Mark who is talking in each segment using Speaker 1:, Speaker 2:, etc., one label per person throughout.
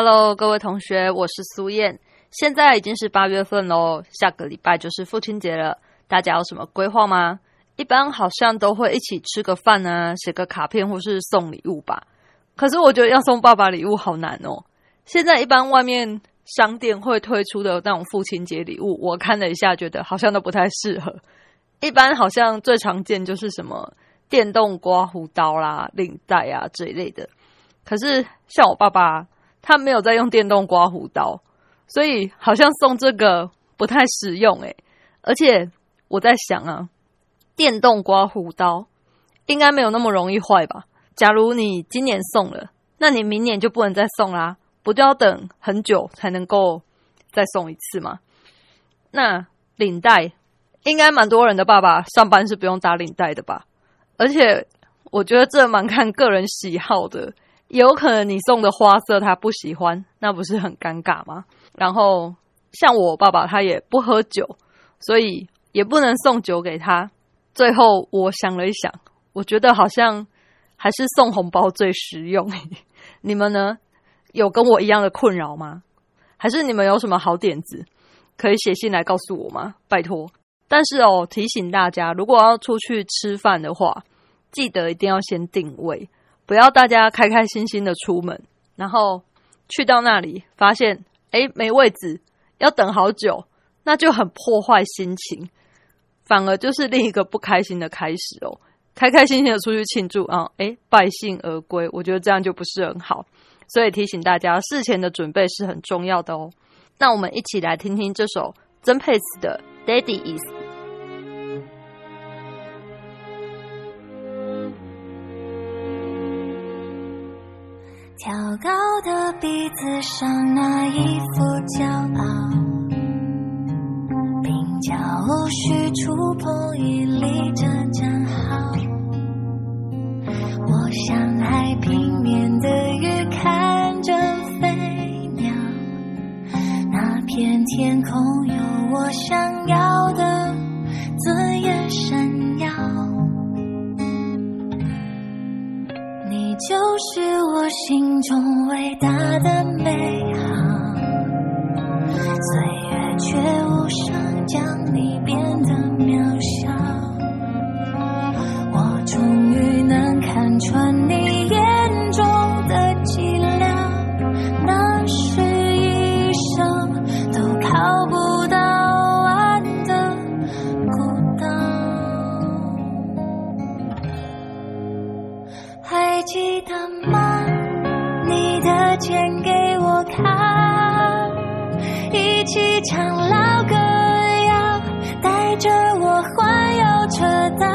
Speaker 1: ？Hello，各位同学，我是苏燕。现在已经是八月份喽，下个礼拜就是父亲节了。大家有什么规划吗？一般好像都会一起吃个饭啊，写个卡片或是送礼物吧。可是我觉得要送爸爸礼物好难哦。现在一般外面商店会推出的那种父亲节礼物，我看了一下，觉得好像都不太适合。一般好像最常见就是什么电动刮胡刀啦、领带啊这一类的。可是像我爸爸。他没有在用电动刮胡刀，所以好像送这个不太实用诶。而且我在想啊，电动刮胡刀应该没有那么容易坏吧？假如你今年送了，那你明年就不能再送啦，不就要等很久才能够再送一次吗？那领带应该蛮多人的爸爸上班是不用打领带的吧？而且我觉得这蛮看个人喜好的。有可能你送的花色他不喜欢，那不是很尴尬吗？然后像我爸爸他也不喝酒，所以也不能送酒给他。最后我想了一想，我觉得好像还是送红包最实用。你们呢？有跟我一样的困扰吗？还是你们有什么好点子可以写信来告诉我吗？拜托。但是哦，提醒大家，如果要出去吃饭的话，记得一定要先定位。不要大家开开心心的出门，然后去到那里发现哎没位置，要等好久，那就很破坏心情，反而就是另一个不开心的开始哦。开开心心的出去庆祝啊，哎败兴而归，我觉得这样就不是很好，所以提醒大家事前的准备是很重要的哦。那我们一起来听听这首曾沛慈的《Daddy Is》。
Speaker 2: 挑高的鼻子上那一副骄傲，鬓角无需触碰已立着站好。我像海平面的鱼看着飞鸟，那片天空有我想要的尊严闪就是我心中伟大的美好，岁月却无声将你变得渺小。我终于能看穿钱给我看，一起唱老歌谣，带着我环游车道，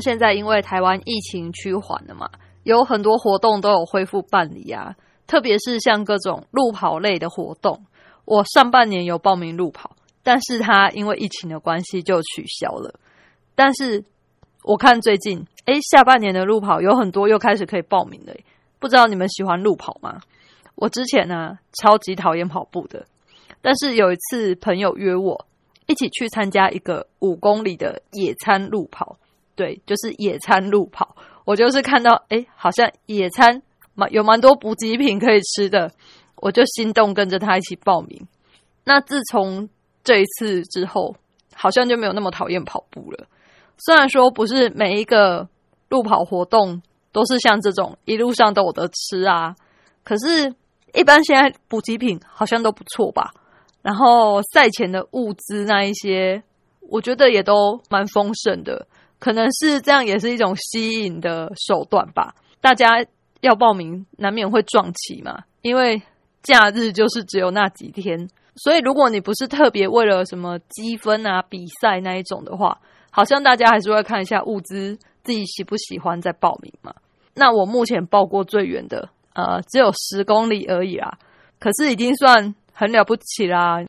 Speaker 1: 现在因为台湾疫情趋缓了嘛，有很多活动都有恢复办理啊，特别是像各种路跑类的活动，我上半年有报名路跑，但是它因为疫情的关系就取消了。但是我看最近，诶，下半年的路跑有很多又开始可以报名了，不知道你们喜欢路跑吗？我之前呢超级讨厌跑步的，但是有一次朋友约我一起去参加一个五公里的野餐路跑。对，就是野餐路跑。我就是看到，哎，好像野餐蛮有蛮多补给品可以吃的，我就心动跟着他一起报名。那自从这一次之后，好像就没有那么讨厌跑步了。虽然说不是每一个路跑活动都是像这种一路上都有的吃啊，可是，一般现在补给品好像都不错吧。然后赛前的物资那一些，我觉得也都蛮丰盛的。可能是这样，也是一种吸引的手段吧。大家要报名，难免会撞期嘛。因为假日就是只有那几天，所以如果你不是特别为了什么积分啊、比赛那一种的话，好像大家还是会看一下物资，自己喜不喜欢再报名嘛。那我目前报过最远的，呃，只有十公里而已啦。可是已经算很了不起啦，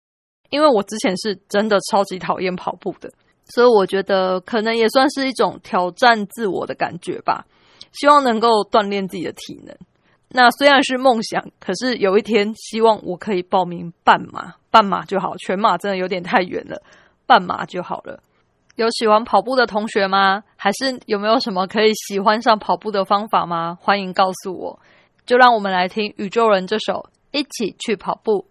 Speaker 1: 因为我之前是真的超级讨厌跑步的。所以我觉得可能也算是一种挑战自我的感觉吧，希望能够锻炼自己的体能。那虽然是梦想，可是有一天希望我可以报名半马，半马就好，全马真的有点太远了，半马就好了。有喜欢跑步的同学吗？还是有没有什么可以喜欢上跑步的方法吗？欢迎告诉我。就让我们来听宇宙人这首《一起去跑步》。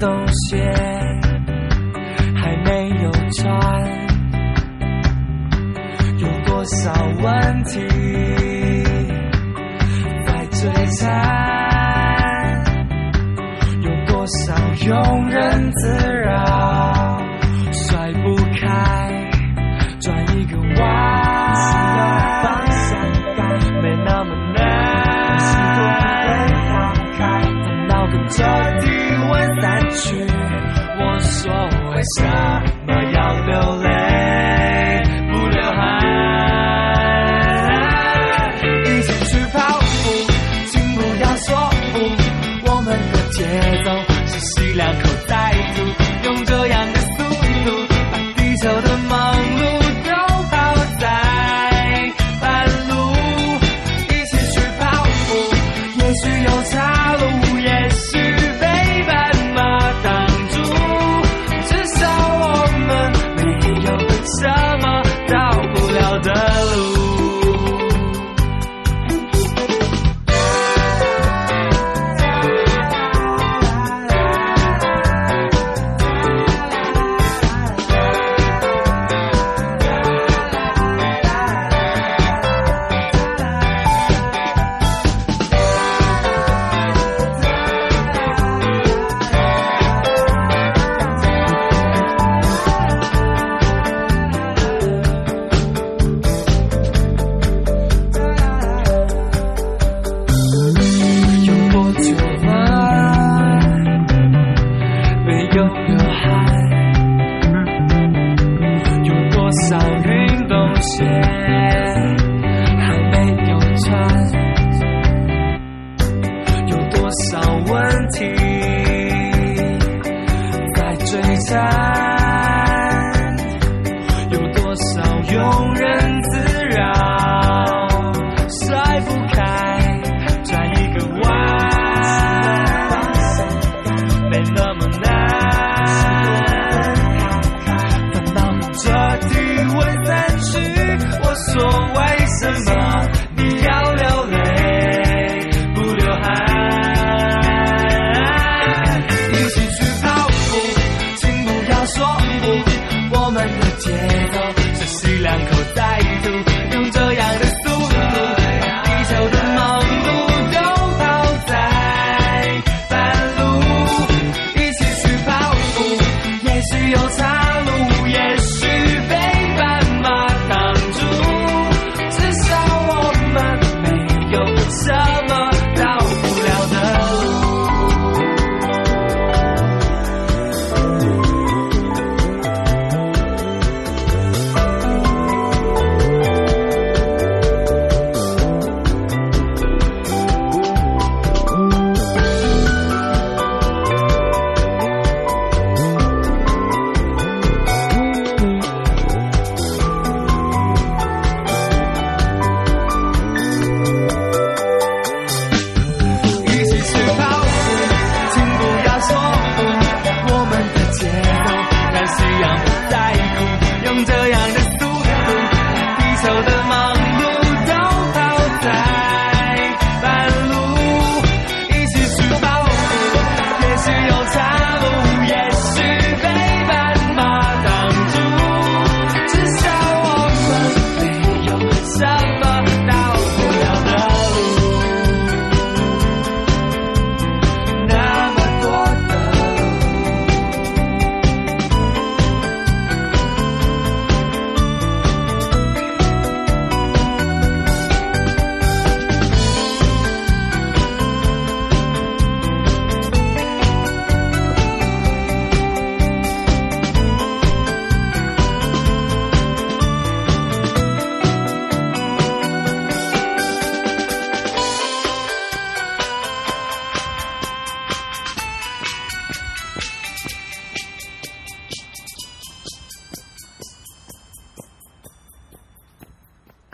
Speaker 3: 冬鞋还没有穿，有多少问题在摧残，有多少庸人自扰。去我说为什么要流泪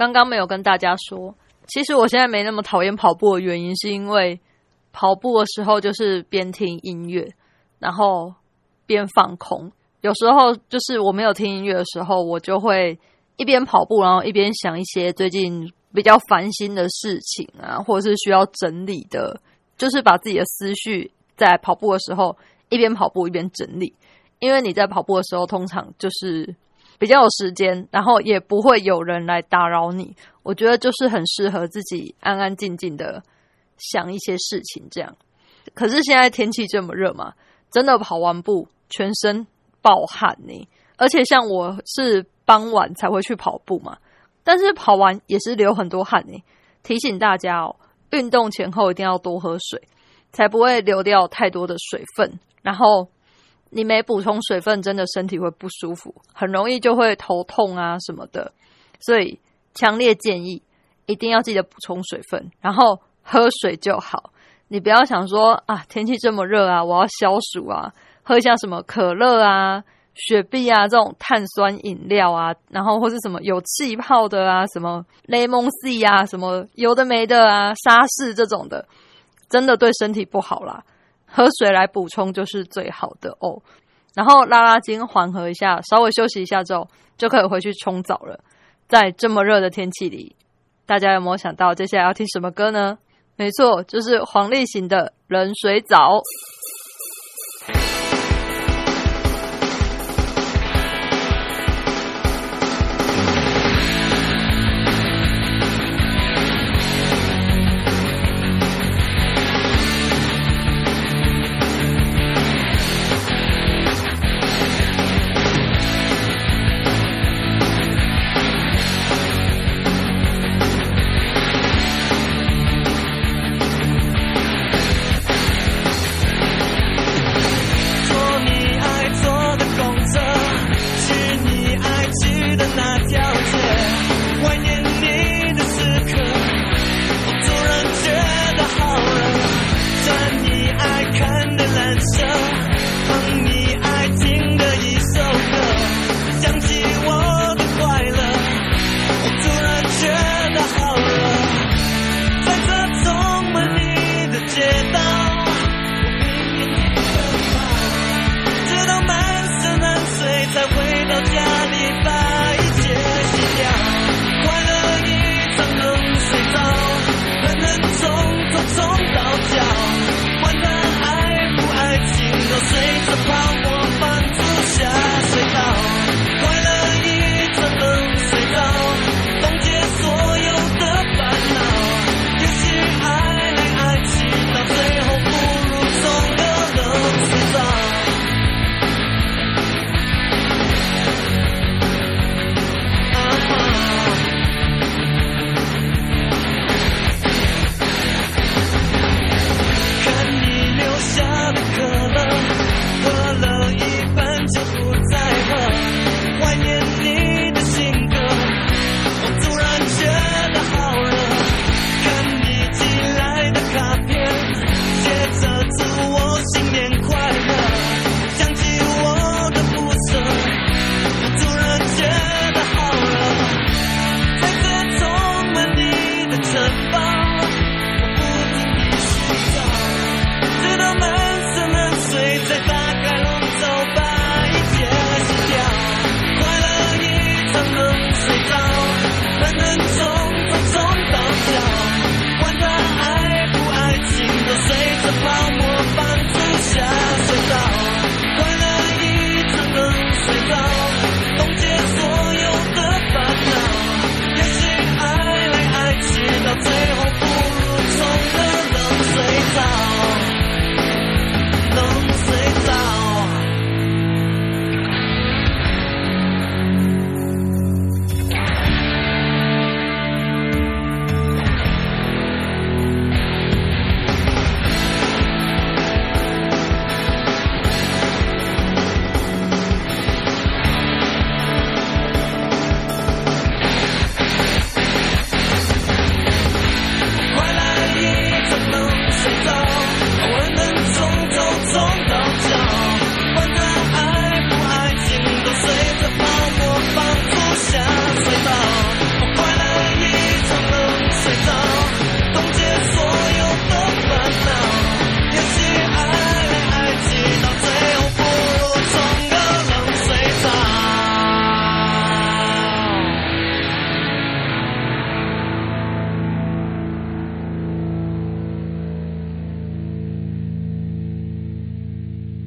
Speaker 4: 刚刚没有跟大家说，其实我现在没那么讨厌跑步的原因，是因为跑步的时候就是边听音乐，然后边放空。有时候就是我没有听音乐的时候，我就会一边跑步，然后一边想一些最近比较烦心的事情啊，或者是需要整理的，就是把自己的思绪在跑步的时候一边跑步一边整理。因为你在跑步的时候，通常就是比较有时间，然后也不会有人来打扰你。我觉得就是很适合自己安安静静的想一些事情这样。可是现在天气这么热嘛，真的跑完步全身暴汗呢。而且像我是傍晚才会去跑步嘛，但是跑完也是流很多汗呢。提醒大家哦，运动前后一定要多喝水，才不会流掉太多的水分。然后。你没补充水分，真的身体会不舒服，很容易就会头痛啊什么的。所以强烈建议一定要记得补充水分，然后喝水就好。你不要想说啊，天气这么热啊，我要消暑啊，喝一下什么可乐啊、雪碧啊这种碳酸饮料啊，然后或是什么有气泡的啊，什么雷蒙 C 啊，什么有的没的啊，沙士这种的，真的对身体不好啦。喝水来补充就是最好的哦，然后拉拉筋缓和一下，稍微休息一下之后，就可以回去冲澡了。在这么热的天气里，大家有没有想到接下来要听什么歌呢？没错，就是黄立行的冷水澡。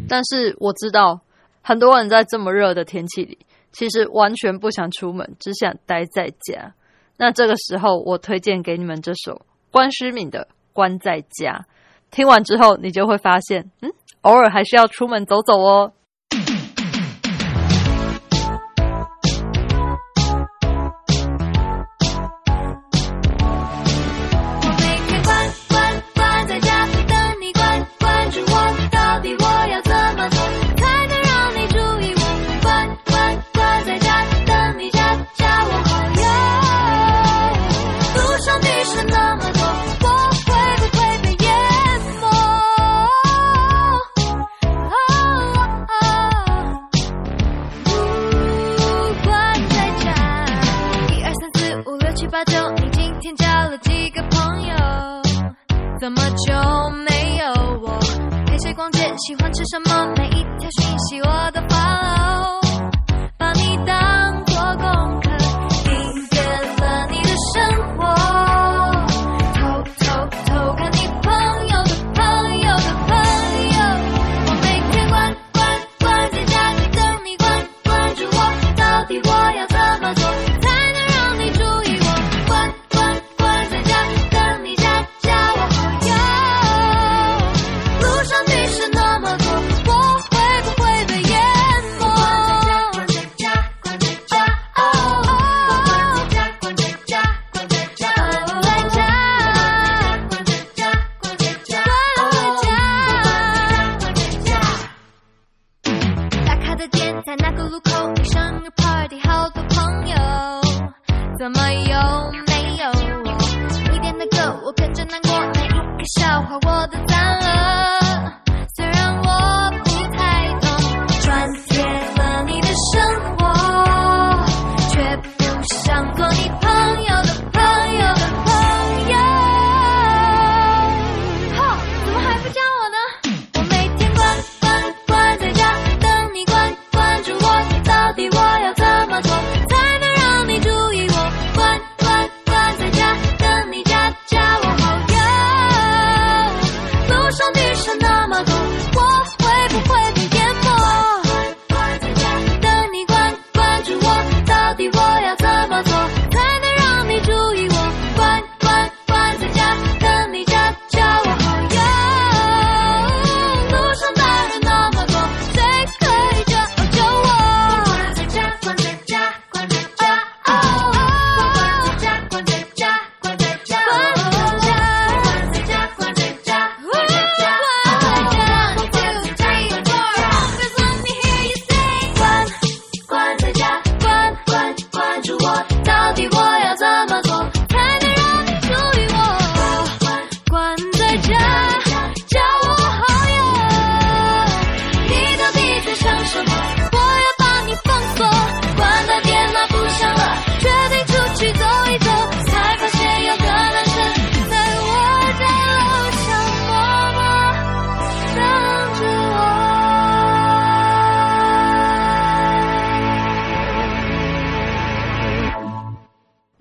Speaker 2: 但是我知道很多人在这么热的天气里，其实完全不想出门，只想待在家。那这个时候，我推荐给你们这首关诗敏的《关在家》。听完之后，你就会发现，嗯，偶尔还是要出门走走哦。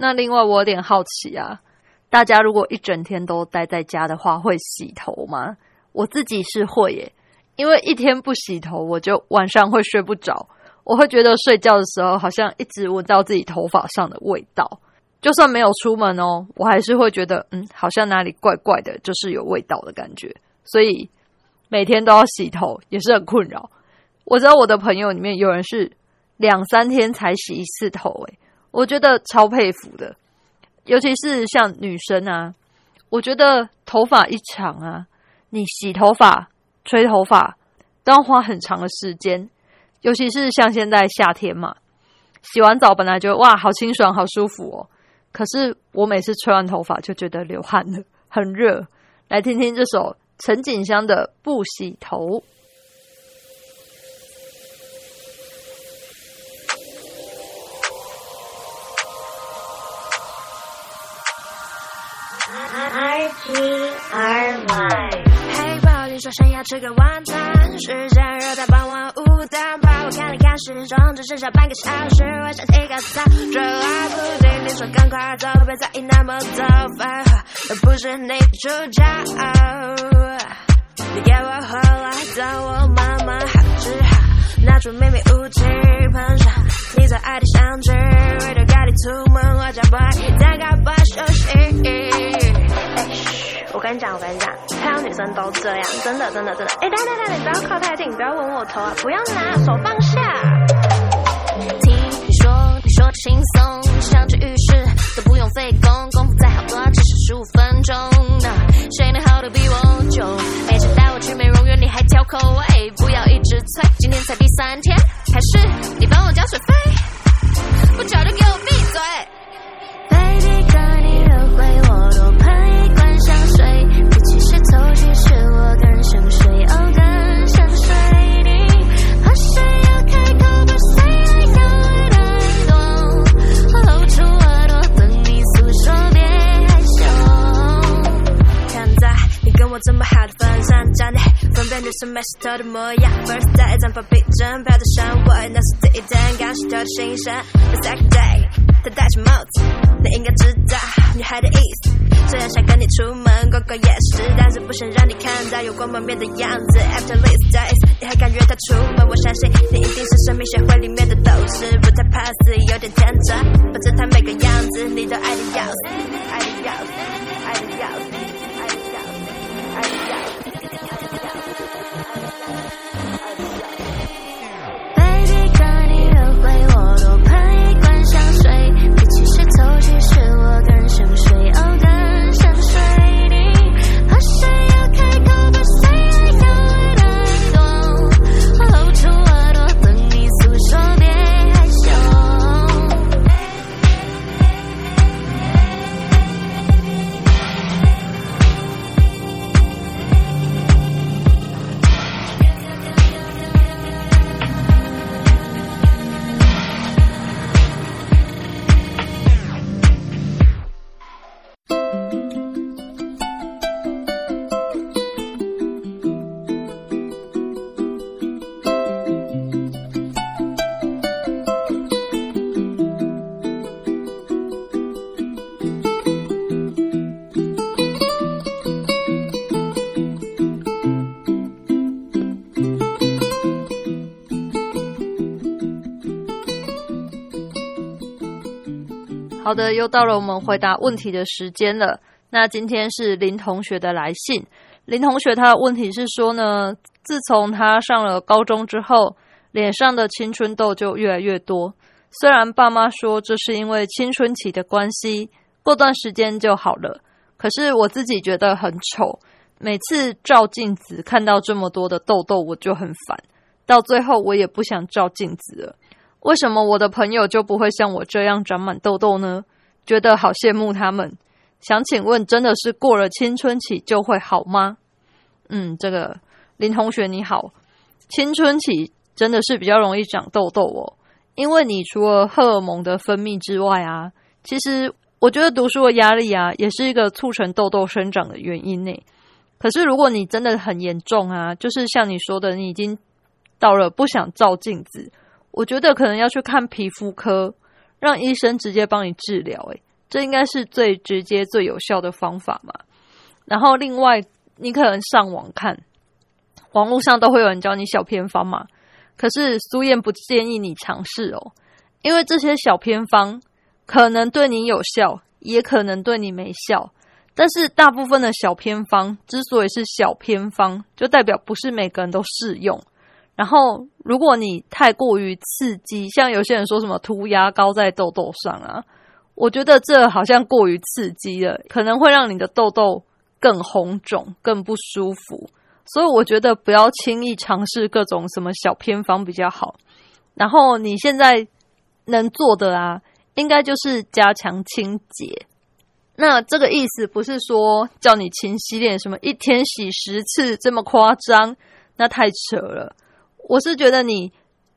Speaker 5: 那
Speaker 2: 另外我有点好奇啊，大家如果一整天都待在家的话，会洗头吗？我自己是会耶，因为一天不洗头，我就晚上会睡不着，我会觉得睡觉的时候好像一直闻到自己头发上的味道，就算没有出门哦，我还是会觉得嗯，好像哪里怪怪的，就是有味道的感觉，所以每天都要洗头也是很困扰。我知道我的朋友里面有人是两三天才洗一次头，诶，我觉得超佩服的，尤其是像女生啊，我觉得头发一长啊，你洗头发、吹头发都要花很长的时间，尤其是像现在夏天嘛，洗完澡本来就哇好清爽、好舒服哦，可是我每次吹完头发就觉得流汗了，很热。来听听这首陈景香的《不洗头》。
Speaker 6: R Y。
Speaker 5: 嘿，抱你说想要吃个晚餐，时间热到傍晚五点半，我看了看时钟，只剩下半个小时，我想洗个澡，这还不定。你说赶快走，别在意那么多废话，又不是你主角。你给我回来，当我慢慢好，只好拿出秘密武器，喷上你最爱的香气，为了赶你出门，我加班，再加班休息。我跟你讲，我跟你讲，太阳女生都这样，真的真的真的。哎，等等等，你不要靠太近，不要吻我头啊！不要拿，手放下。
Speaker 2: 听你说，你说的轻松，像去浴室都不用费工，功夫再好多，只是十五分钟。那谁能耗得比我久？每次带我去美容院，你还挑口味，不要一直催，今天才第三天，还是
Speaker 5: 辨女生美石头的模样。First day，绽放逼真，飘着香味，那是第一天刚洗头的新鲜。The second day，他戴着帽子，你应该知道女孩的意思。虽然想跟你出门逛逛夜市，但是不想让你看到有光满面的样子。After these days，你还敢约她出门？我相信你一定是生命协会里面的斗士，不太怕死，有点天真，反正她每个样子你都爱的要死，爱的要死，爱的要死，爱的要死，爱的要死。
Speaker 1: 好的，又到了我们回答问题的时间了。那今天是林同学的来信。林同学他的问题是说呢，自从他上了高中之后，脸上的青春痘就越来越多。虽然爸妈说这是因为青春期的关系，过段时间就好了，可是我自己觉得很丑。每次照镜子看到这么多的痘痘，我就很烦。到最后我也不想照镜子了。为什么我的朋友就不会像我这样长满痘痘呢？觉得好羡慕他们。想请问，真的是过了青春期就会好吗？嗯，这个林同学你好，青春期真的是比较容易长痘痘哦，因为你除了荷尔蒙的分泌之外啊，其实我觉得读书的压力啊，也是一个促成痘痘生长的原因呢。可是如果你真的很严重啊，就是像你说的，你已经到了不想照镜子。我觉得可能要去看皮肤科，让医生直接帮你治疗。诶，这应该是最直接、最有效的方法嘛。然后另外，你可能上网看，网络上都会有人教你小偏方嘛。可是苏燕不建议你尝试哦，因为这些小偏方可能对你有效，也可能对你没效。但是大部分的小偏方之所以是小偏方，就代表不是每个人都适用。然后，如果你太过于刺激，像有些人说什么涂牙膏在痘痘上啊，我觉得这好像过于刺激了，可能会让你的痘痘更红肿、更不舒服。所以我觉得不要轻易尝试各种什么小偏方比较好。然后你现在能做的啊，应该就是加强清洁。那这个意思不是说叫你勤洗脸，什么一天洗十次这么夸张，那太扯了。我是觉得你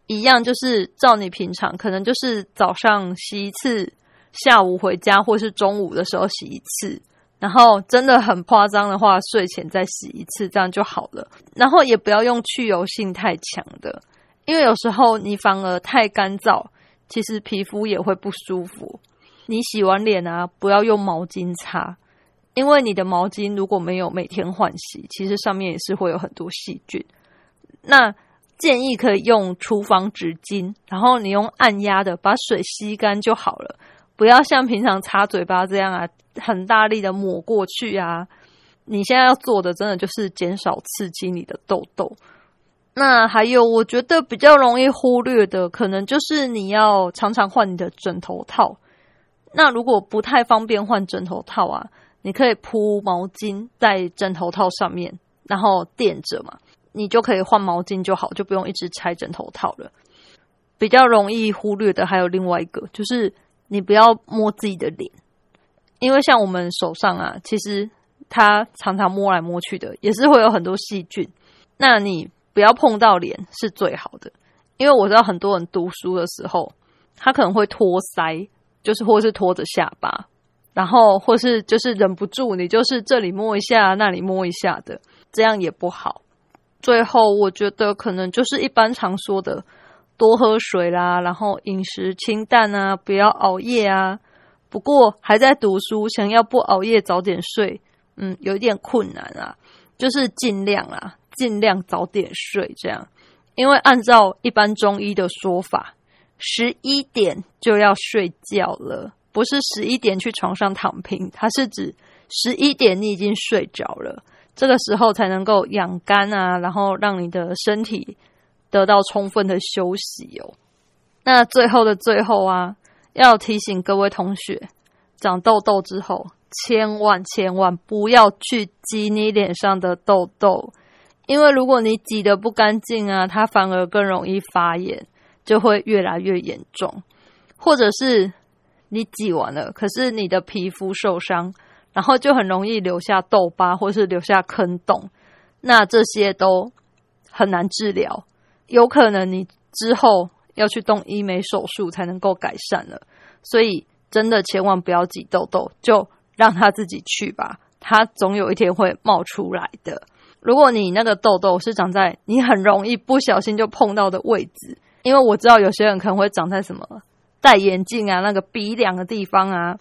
Speaker 1: 一样，就是照你平常，可能就是早上洗一次，下午回家或是中午的时候洗一次，然后真的很夸张的话，睡前再洗一次，这样就好了。然后也不要用去油性太强的，因为有时候你反而太干燥，其实皮肤也会不舒服。你洗完脸啊，不要用毛巾擦，因为你的毛巾如果没有每天换洗，其实上面也是会有很多细菌。那建议可以用厨房纸巾，然后你用按压的把水吸干就好了，不要像平常擦嘴巴这样啊，很大力的抹过去啊。你现在要做的，真的就是减少刺激你的痘痘。那还有，我觉得比较容易忽略的，可能就是你要常常换你的枕头套。那如果不太方便换枕头套啊，你可以铺毛巾在枕头套上面，然后垫着嘛，你就可以换毛巾就好，就不用一直拆枕头套了。比较容易忽略的还有另外一个，就是你不要摸自己的脸，因为像我们手上啊，其实它常常摸来摸去的，也是会有很多细菌。那你不要碰到脸是最好的，因为我知道很多人读书的时候，他可能会托腮，就是或是托着下巴，然后或是就是忍不住，你就是这里摸一下，那里摸一下的，这样也不好。最后，我觉得可能就是一般常说的多喝水啦，然后饮食清淡啊，不要熬夜啊。不过还在读书，想要不熬夜早点睡，嗯，有一点困难啊，就是尽量啊。尽量早点睡，这样，因为按照一般中医的说法，十一点就要睡觉了，不是十一点去床上躺平，它是指十一点你已经睡着了，这个时候才能够养肝啊，然后让你的身体得到充分的休息哦。那最后的最后啊，要提醒各位同学，长痘痘之后，千万千万不要去挤你脸上的痘痘。因为如果你挤得不干净啊，它反而更容易发炎，就会越来越严重。或者是你挤完了，可是你的皮肤受伤，然后就很容易留下痘疤，或是留下坑洞。那这些都很难治疗，有可能你之后要去动医美手术才能够改善了。所以真的千万不要挤痘痘，就让它自己去吧，它总有一天会冒出来的。如果你那个痘痘是长在你很容易不小心就碰到的位置，因为我知道有些人可能会长在什么戴眼镜啊那个鼻梁的地方啊，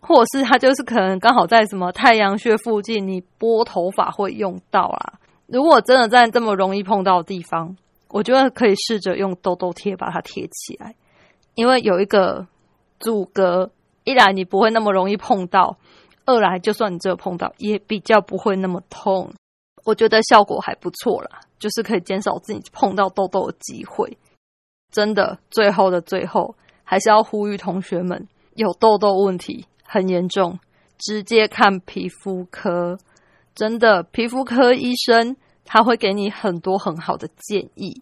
Speaker 1: 或者是它就是可能刚好在什么太阳穴附近，你拨头发会用到啊。如果真的在这么容易碰到的地方，我觉得可以试着用痘痘贴把它贴起来，因为有一个阻隔，一来你不会那么容易碰到，二来就算你这碰到，也比较不会那么痛。我觉得效果还不错啦，就是可以减少自己碰到痘痘的机会。真的，最后的最后，还是要呼吁同学们，有痘痘问题很严重，直接看皮肤科。真的，皮肤科医生他会给你很多很好的建议，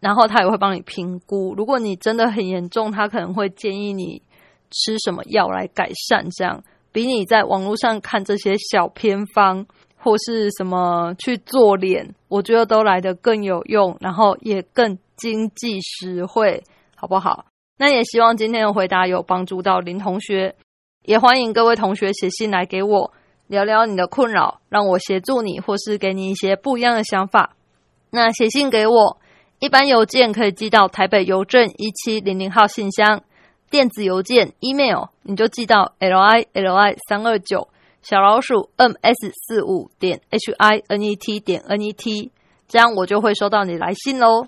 Speaker 1: 然后他也会帮你评估。如果你真的很严重，他可能会建议你吃什么药来改善，这样比你在网络上看这些小偏方。或是什么去做脸，我觉得都来得更有用，然后也更经济实惠，好不好？那也希望今天的回答有帮助到林同学，也欢迎各位同学写信来给我聊聊你的困扰，让我协助你，或是给你一些不一样的想法。那写信给我，一般邮件可以寄到台北邮政一七零零号信箱，电子邮件 email 你就寄到 l i l i 三二九。小老鼠 m s 四五点 h i n e t 点 n e t，这样我就会收到你来信喽。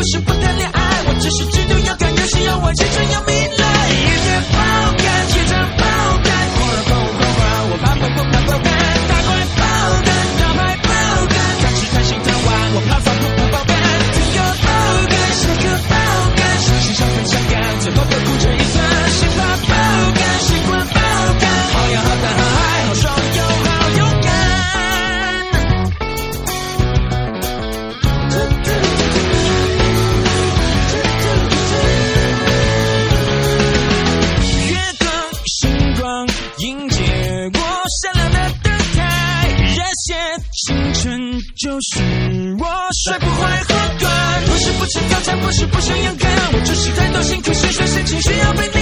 Speaker 7: 不是不谈恋爱，我只是知道要干，有事要我，认真要。是我学不会喝断。不是不吃早餐，不是不想勇敢，我只是太多辛苦心酸事情需要被你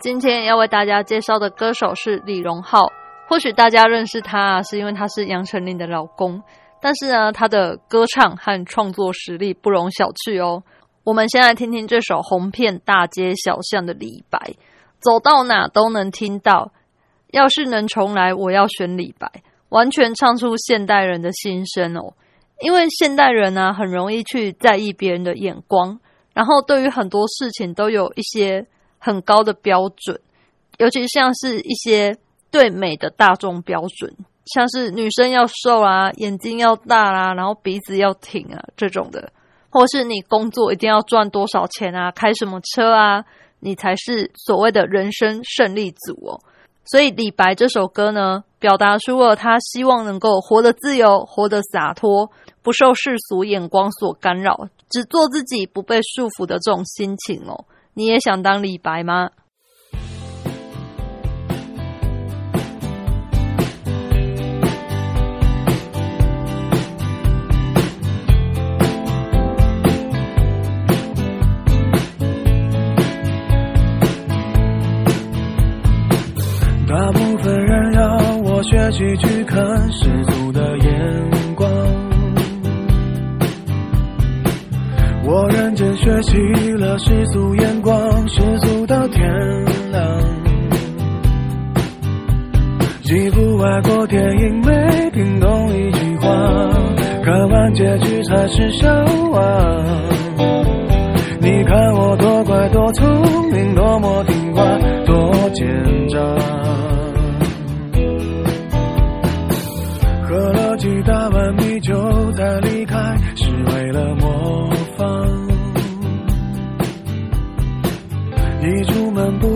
Speaker 1: 今天要为大家介绍的歌手是李荣浩。或许大家认识他啊，是因为他是杨丞琳的老公，但是呢，他的歌唱和创作实力不容小觑哦。我们先来听听这首红遍大街小巷的李白，走到哪都能听到。要是能重来，我要选李白，完全唱出现代人的心声哦。因为现代人呢、很容易去在意别人的眼光，然后对于很多事情都有一些很高的标准，尤其像是一些对美的大众标准，像是女生要瘦啊，眼睛要大啦、然后鼻子要挺啊这种的，或是你工作一定要赚多少钱啊，开什么车啊，你才是所谓的人生胜利组哦。所以李白这首歌呢，表达出了他希望能够活得自由、活得洒脱，不受世俗眼光所干扰，只做自己，不被束缚的这种心情哦。你也想当李白吗？
Speaker 7: 大部分人要我学习去看世界学习了世俗眼光，世俗到天亮。几部外国电影没听懂一句话，看完结局才是笑话。你看我多乖多聪明，多么听话，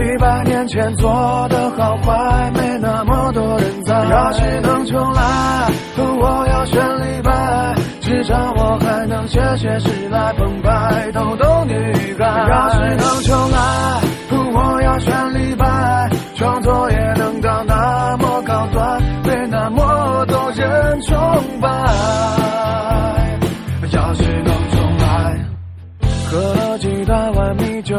Speaker 7: 几百年前做的好坏，没那么多人在。要是能重来，我要选李白。至少我还能写写诗来澎湃，逗逗女孩。要是能重来，我要选李白。创作也能到那么高端，被那么多人崇拜。要是能重来。喝了几大碗米酒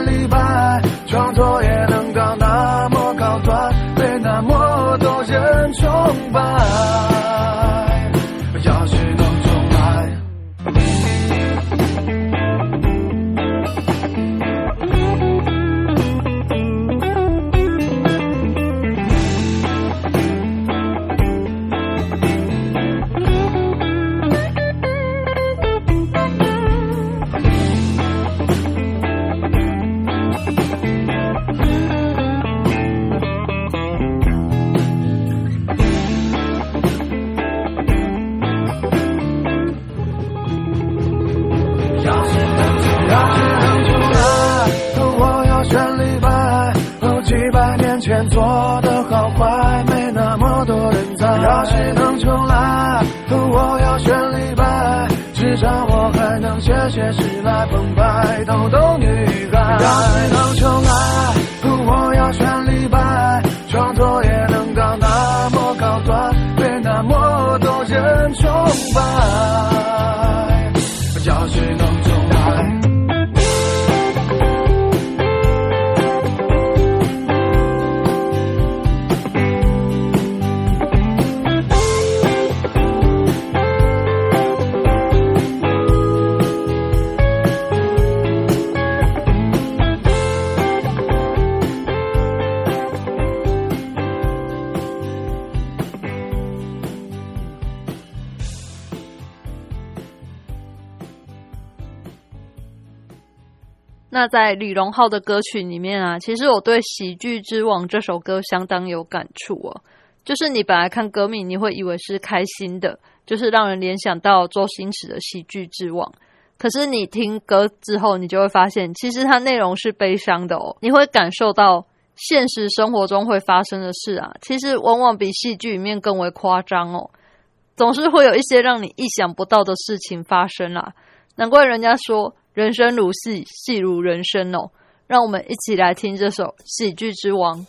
Speaker 1: 在李荣浩的歌曲里面啊，其实我对《喜剧之王》这首歌相当有感触哦。就是你本来看歌名，你会以为是开心的，就是让人联想到周星驰的《喜剧之王》。可是你听歌之后，你就会发现，其实它内容是悲伤的哦。你会感受到现实生活中会发生的事啊，其实往往比戏剧里面更为夸张哦。总是会有一些让你意想不到的事情发生啦。难怪人家说。人生如戏，戏如人生哦！让我们一起来听这首《喜剧之王》。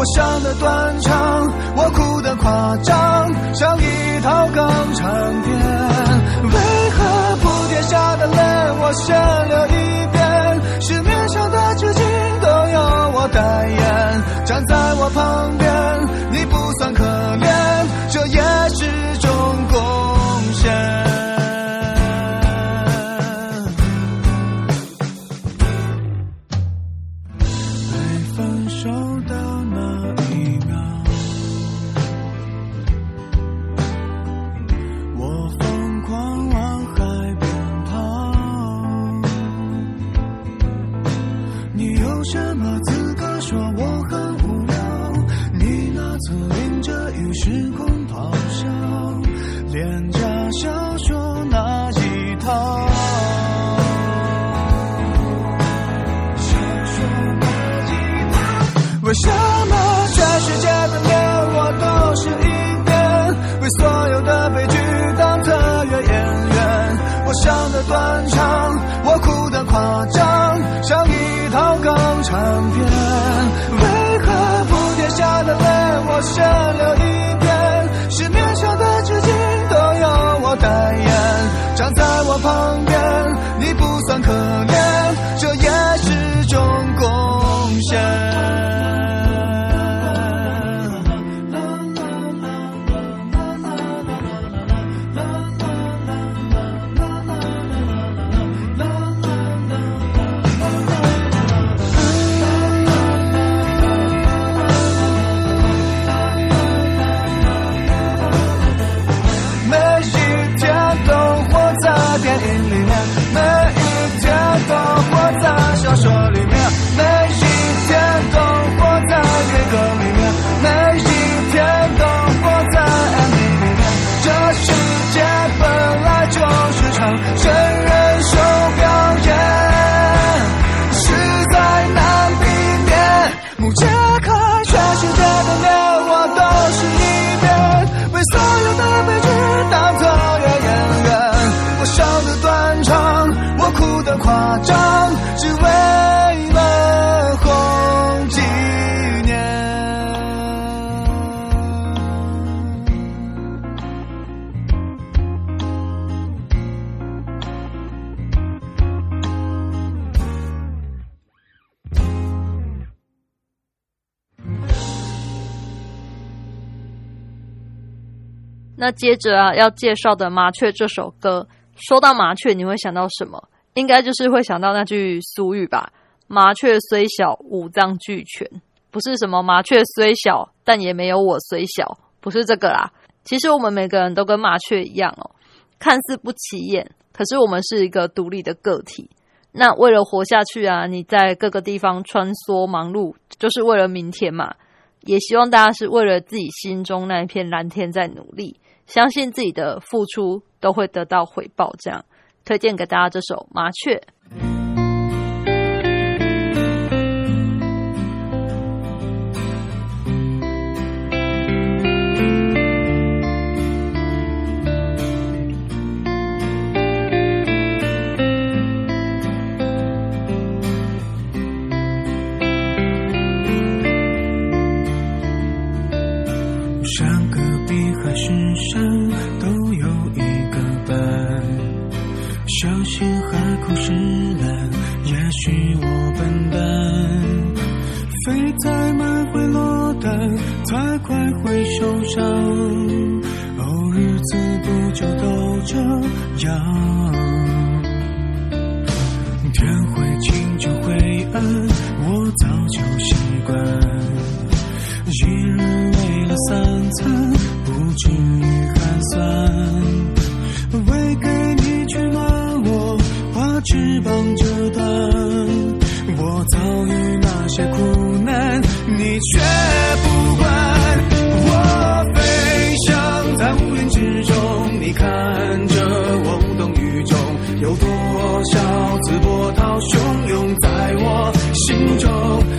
Speaker 7: 我想的断肠，我哭的夸张，像一套港产片。为何铺天下的泪我先流一遍？市面上的纸巾都由我代言，站在我先流一边？市面上的纸巾都由我代言，站在我旁
Speaker 1: 接着啊，要介绍的《麻雀》这首歌，说到麻雀，你会想到什么？应该就是会想到那句俗语吧：“麻雀虽小，五脏俱全。”不是什么麻雀虽小，但也没有我虽小，不是这个啦。其实我们每个人都跟麻雀一样哦，看似不起眼，可是我们是一个独立的个体。那为了活下去啊，你在各个地方穿梭忙碌，就是为了明天嘛。也希望大家是为了自己心中那一片蓝天在努力，相信自己的付出都会得到回报。这样推荐给大家这首《麻雀》。
Speaker 7: 隔壁还是山，都有一个伴。小心海枯石烂，也许我笨蛋。飞太慢会落单，太快会受伤。哦，日子不就都这样？天会晴就会暗，我早就习惯。不至于寒酸。为给你取暖，我把翅膀折断。我遭遇那些苦难，你却不管。我飞翔在乌云之中，你看着我无动于衷。有多少次波涛汹涌在我心中？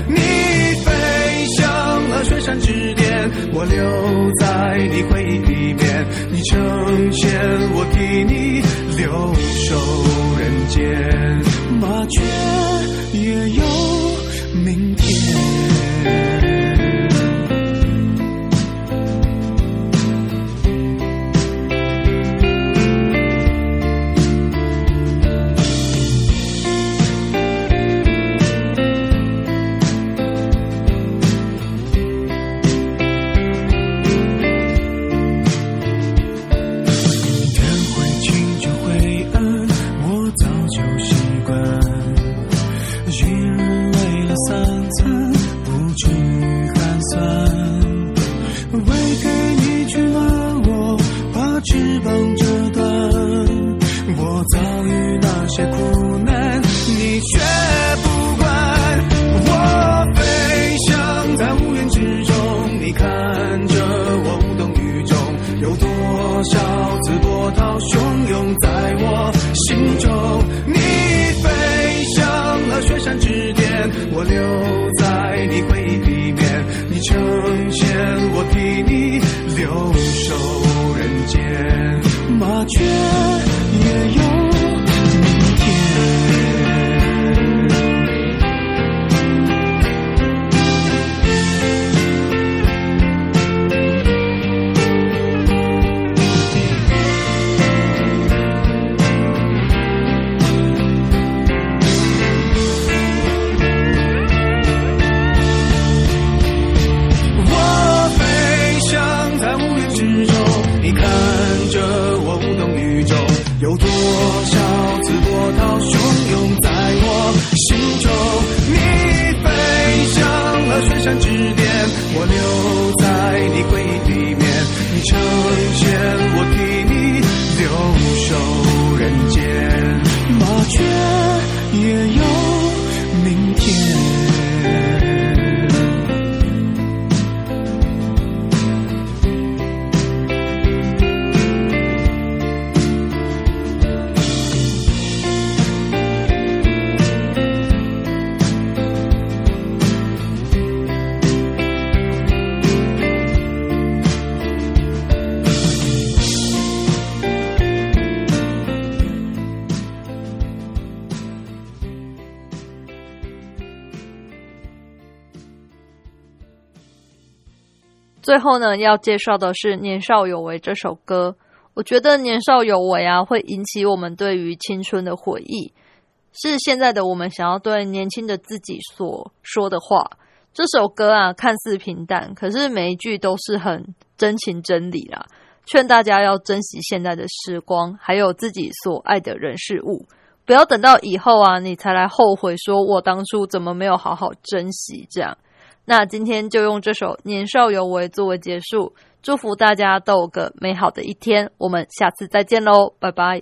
Speaker 7: 你飞向了雪山之巅，我留在你回忆里面。你成仙，我替你留守人间。麻雀也有明天。留在你回忆里面，你成
Speaker 1: 最后呢，要介绍的是《年少有为》这首歌。我觉得年少有为啊，会引起我们对于青春的回忆，是现在的我们想要对年轻的自己所说的话。这首歌啊，看似平淡，可是每一句都是很真情真理啦，劝大家要珍惜现在的时光，还有自己所爱的人事物，不要等到以后啊，你才来后悔，说我当初怎么没有好好珍惜这样。那今天就用这首《年少有为》作为结束，祝福大家都有个美好的一天。我们下次再见喽，拜拜。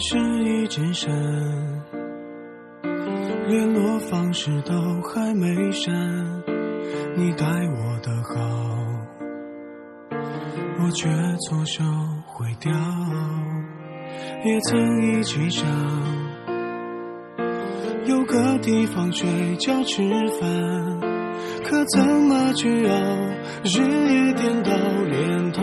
Speaker 7: 是一直闪，联络方式都还没删。你待我的好，我却错手毁掉。也曾一起想，有个地方睡觉吃饭，可怎么去熬？日夜颠倒，连头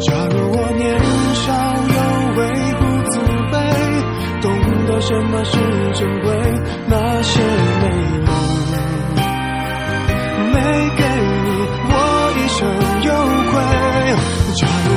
Speaker 7: 假如我年少有为不自卑，懂得什么是珍贵，那些美梦没给你，我一生有愧。假如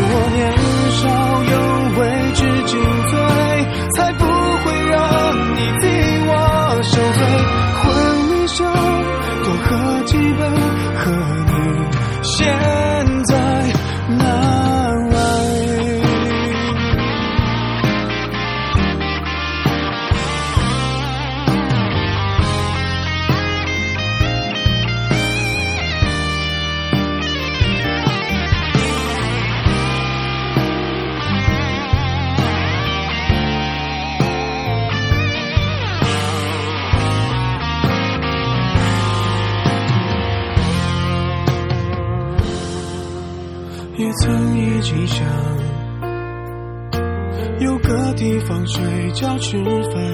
Speaker 7: 睡觉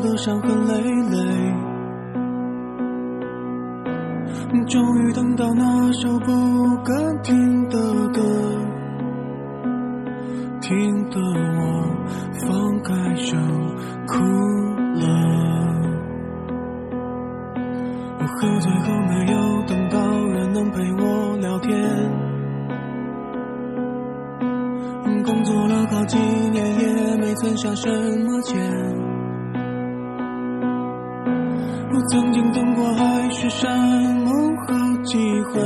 Speaker 7: 活搞得伤痕累累，终于等到那首不敢听的歌，听得我放开手哭了。我喝醉后没有等到人能陪我聊天，工作了好几年也没存下什么钱。曾经等过海誓山盟好几回，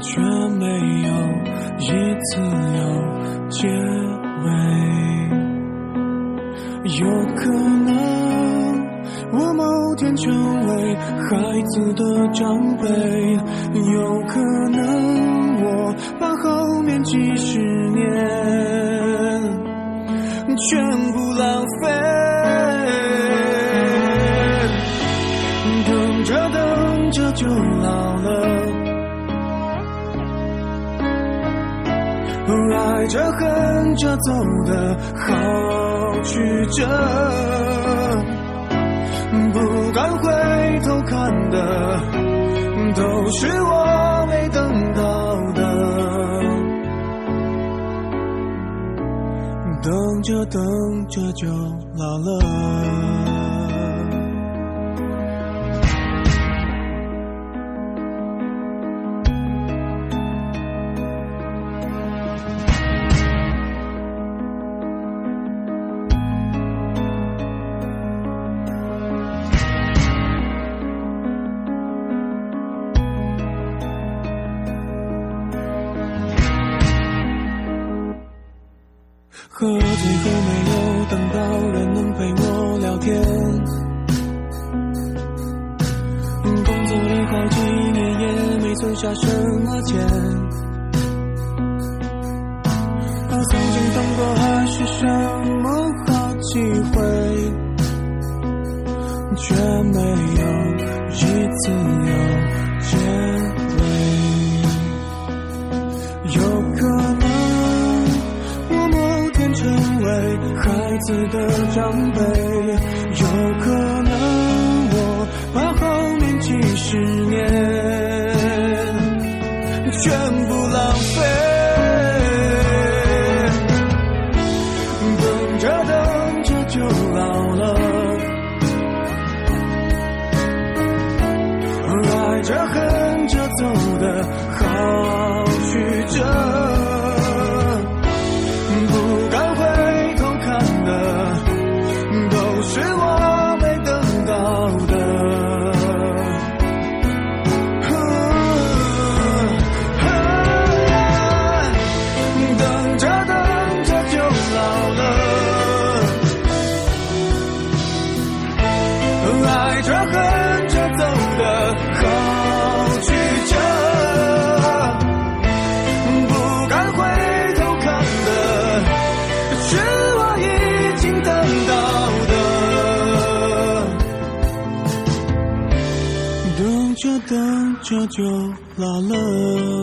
Speaker 7: 却没有一次有结尾。有可能我某天成为孩子的长辈，有可能我把后面几十年全部浪费。爱着恨着走的好曲折，不敢回头看的都是我没等到的，等着等着就老了。可最后没有等到人能陪我聊天，工作了好几年也没存下什么钱。的长辈，就老了。